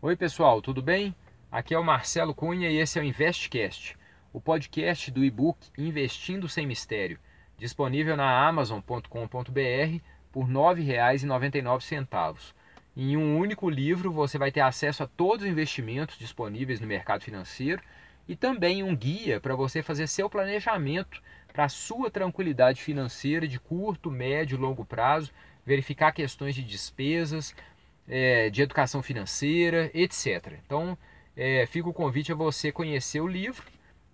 Oi, pessoal, tudo bem? Aqui é o Marcelo Cunha e esse é o Investcast, o podcast do e-book Investindo Sem Mistério, disponível na amazon.com.br por R$ 9,99. Em um único livro você vai ter acesso a todos os investimentos disponíveis no mercado financeiro e também um guia para você fazer seu planejamento para a sua tranquilidade financeira de curto, médio e longo prazo, verificar questões de despesas, é, de educação financeira, etc. Então, é, fica o convite a você conhecer o livro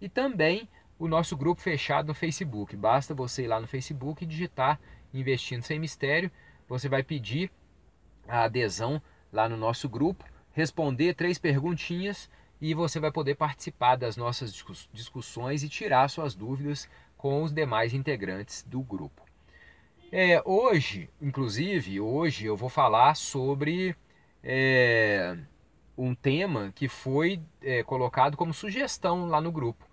e também o nosso grupo fechado no Facebook. Basta você ir lá no Facebook e digitar Investindo Sem Mistério. Você vai pedir a adesão lá no nosso grupo, responder três perguntinhas e você vai poder participar das nossas discussões e tirar suas dúvidas com os demais integrantes do grupo. É, hoje, inclusive, hoje eu vou falar sobre é, um tema que foi é, colocado como sugestão lá no grupo,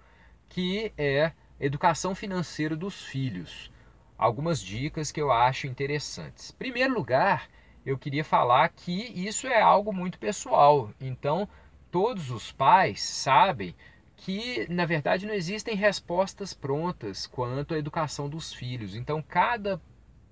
que é educação financeira dos filhos. Algumas dicas que eu acho interessantes. Em primeiro lugar, eu queria falar que isso é algo muito pessoal. Então, todos os pais sabem que, na verdade, não existem respostas prontas quanto à educação dos filhos. Então, cada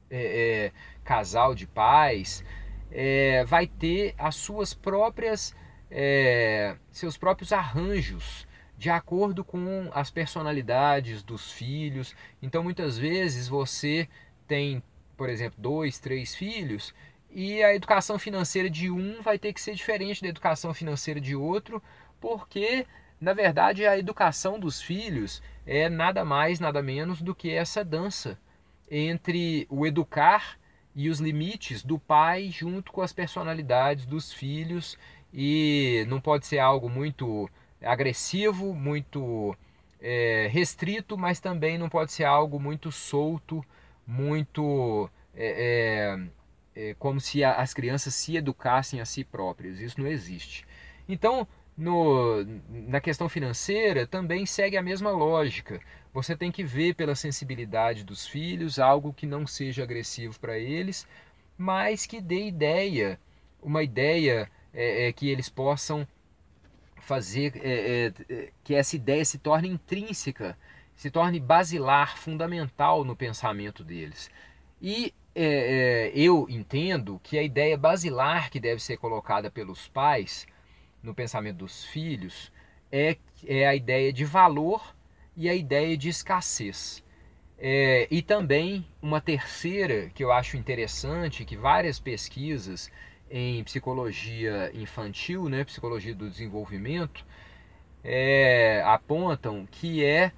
é, é, casal de pais é, vai ter as suas próprias é, seus próprios arranjos de acordo com as personalidades dos filhos. Então muitas vezes você tem, por exemplo, dois, três filhos e a educação financeira de um vai ter que ser diferente da educação financeira de outro, porque na verdade a educação dos filhos é nada mais, nada menos do que essa dança entre o educar e os limites do pai junto com as personalidades dos filhos e não pode ser algo muito agressivo, muito é, restrito, mas também não pode ser algo muito solto, muito é, é, é como se as crianças se educassem a si próprias. Isso não existe. Então, no, na questão financeira também segue a mesma lógica. Você tem que ver pela sensibilidade dos filhos algo que não seja agressivo para eles, mas que dê ideia, uma ideia é, é, que eles possam fazer, é, é, é que essa ideia se torne intrínseca, se torne basilar, fundamental no pensamento deles. E é, eu entendo que a ideia basilar que deve ser colocada pelos pais no pensamento dos filhos é, é a ideia de valor e a ideia de escassez. É, e também uma terceira que eu acho interessante, que várias pesquisas em psicologia infantil, né, psicologia do desenvolvimento, é, apontam que é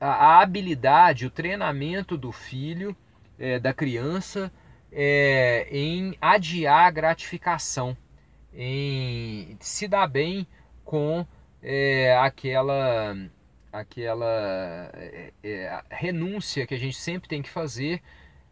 a, habilidade, o treinamento do filho, é, da criança, é, em adiar a gratificação em se dar bem com é, aquela aquela é, é, renúncia que a gente sempre tem que fazer,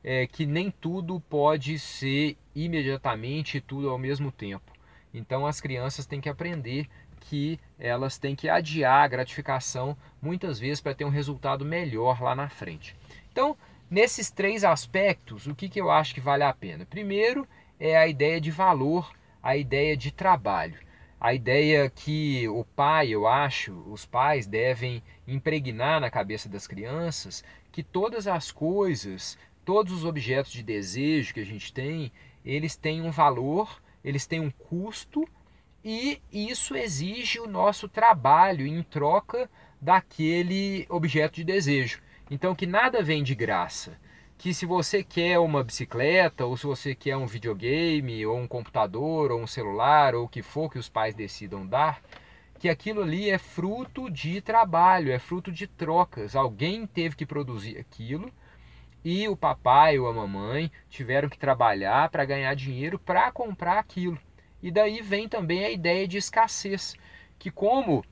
é, que nem tudo pode ser imediatamente tudo ao mesmo tempo. Então as crianças têm que aprender que elas têm que adiar a gratificação muitas vezes para ter um resultado melhor lá na frente. Então, nesses três aspectos, o que, que eu acho que vale a pena? Primeiro é a ideia de valor a ideia de trabalho. A ideia que o pai, eu acho, os pais devem impregnar na cabeça das crianças que todas as coisas, todos os objetos de desejo que a gente tem, eles têm um valor, eles têm um custo e isso exige o nosso trabalho em troca daquele objeto de desejo. Então que nada vem de graça que se você quer uma bicicleta, ou se você quer um videogame, ou um computador, ou um celular, ou o que for que os pais decidam dar, que aquilo ali é fruto de trabalho, é fruto de trocas. Alguém teve que produzir aquilo e o papai ou a mamãe tiveram que trabalhar para ganhar dinheiro para comprar aquilo. E daí vem também a ideia de escassez, que como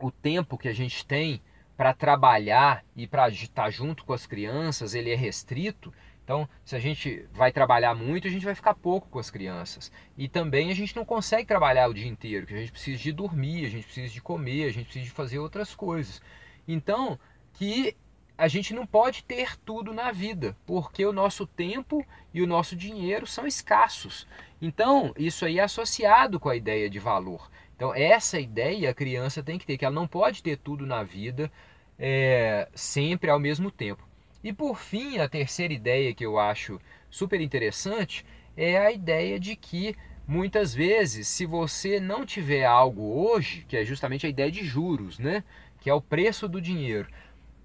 o tempo que a gente tem para trabalhar e para estar junto com as crianças, ele é restrito. Então, se a gente vai trabalhar muito, a gente vai ficar pouco com as crianças. E também a gente não consegue trabalhar o dia inteiro, porque a gente precisa de dormir, a gente precisa de comer, a gente precisa de fazer outras coisas. Então, que a gente não pode ter tudo na vida, porque o nosso tempo e o nosso dinheiro são escassos. Então, isso aí é associado com a ideia de valor. Então, essa ideia a criança tem que ter, que ela não pode ter tudo na vida é, sempre ao mesmo tempo. E por fim, a terceira ideia que eu acho super interessante é a ideia de que muitas vezes, se você não tiver algo hoje, que é justamente a ideia de juros, né? que é o preço do dinheiro,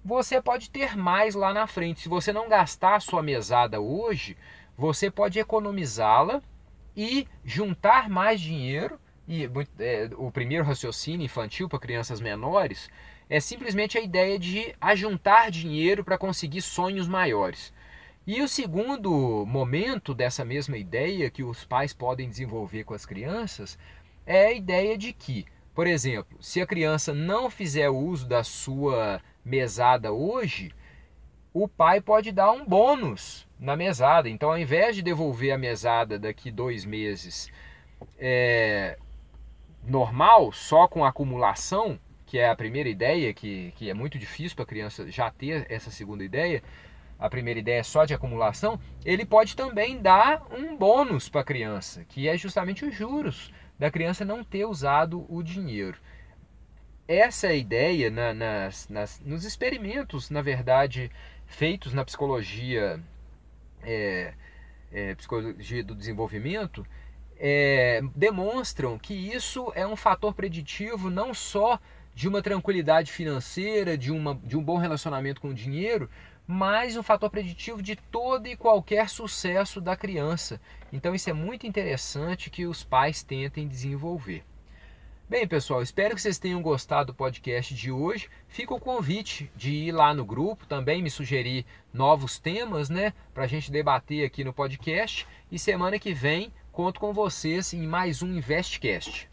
você pode ter mais lá na frente. Se você não gastar a sua mesada hoje, você pode economizá-la e juntar mais dinheiro. E é, o primeiro raciocínio infantil para crianças menores é simplesmente a ideia de ajuntar dinheiro para conseguir sonhos maiores. E o segundo momento dessa mesma ideia que os pais podem desenvolver com as crianças é a ideia de que, por exemplo, se a criança não fizer uso da sua mesada hoje, o pai pode dar um bônus na mesada. Então, ao invés de devolver a mesada daqui dois meses é, normal, só com acumulação, que é a primeira ideia, que, que é muito difícil para a criança já ter essa segunda ideia, a primeira ideia é só de acumulação, ele pode também dar um bônus para a criança, que é justamente os juros da criança não ter usado o dinheiro. Essa é a ideia na, nas, nas, nos experimentos, na verdade, feitos na psicologia, é, é, psicologia do desenvolvimento, é, demonstram que isso é um fator preditivo não só de uma tranquilidade financeira, de, uma, de um bom relacionamento com o dinheiro, mas um fator preditivo de todo e qualquer sucesso da criança. Então isso é muito interessante que os pais tentem desenvolver. Bem, pessoal, espero que vocês tenham gostado do podcast de hoje. Fica o convite de ir lá no grupo, também me sugerir novos temas, né, para a gente debater aqui no podcast. E semana que vem conto com vocês em mais um Investcast.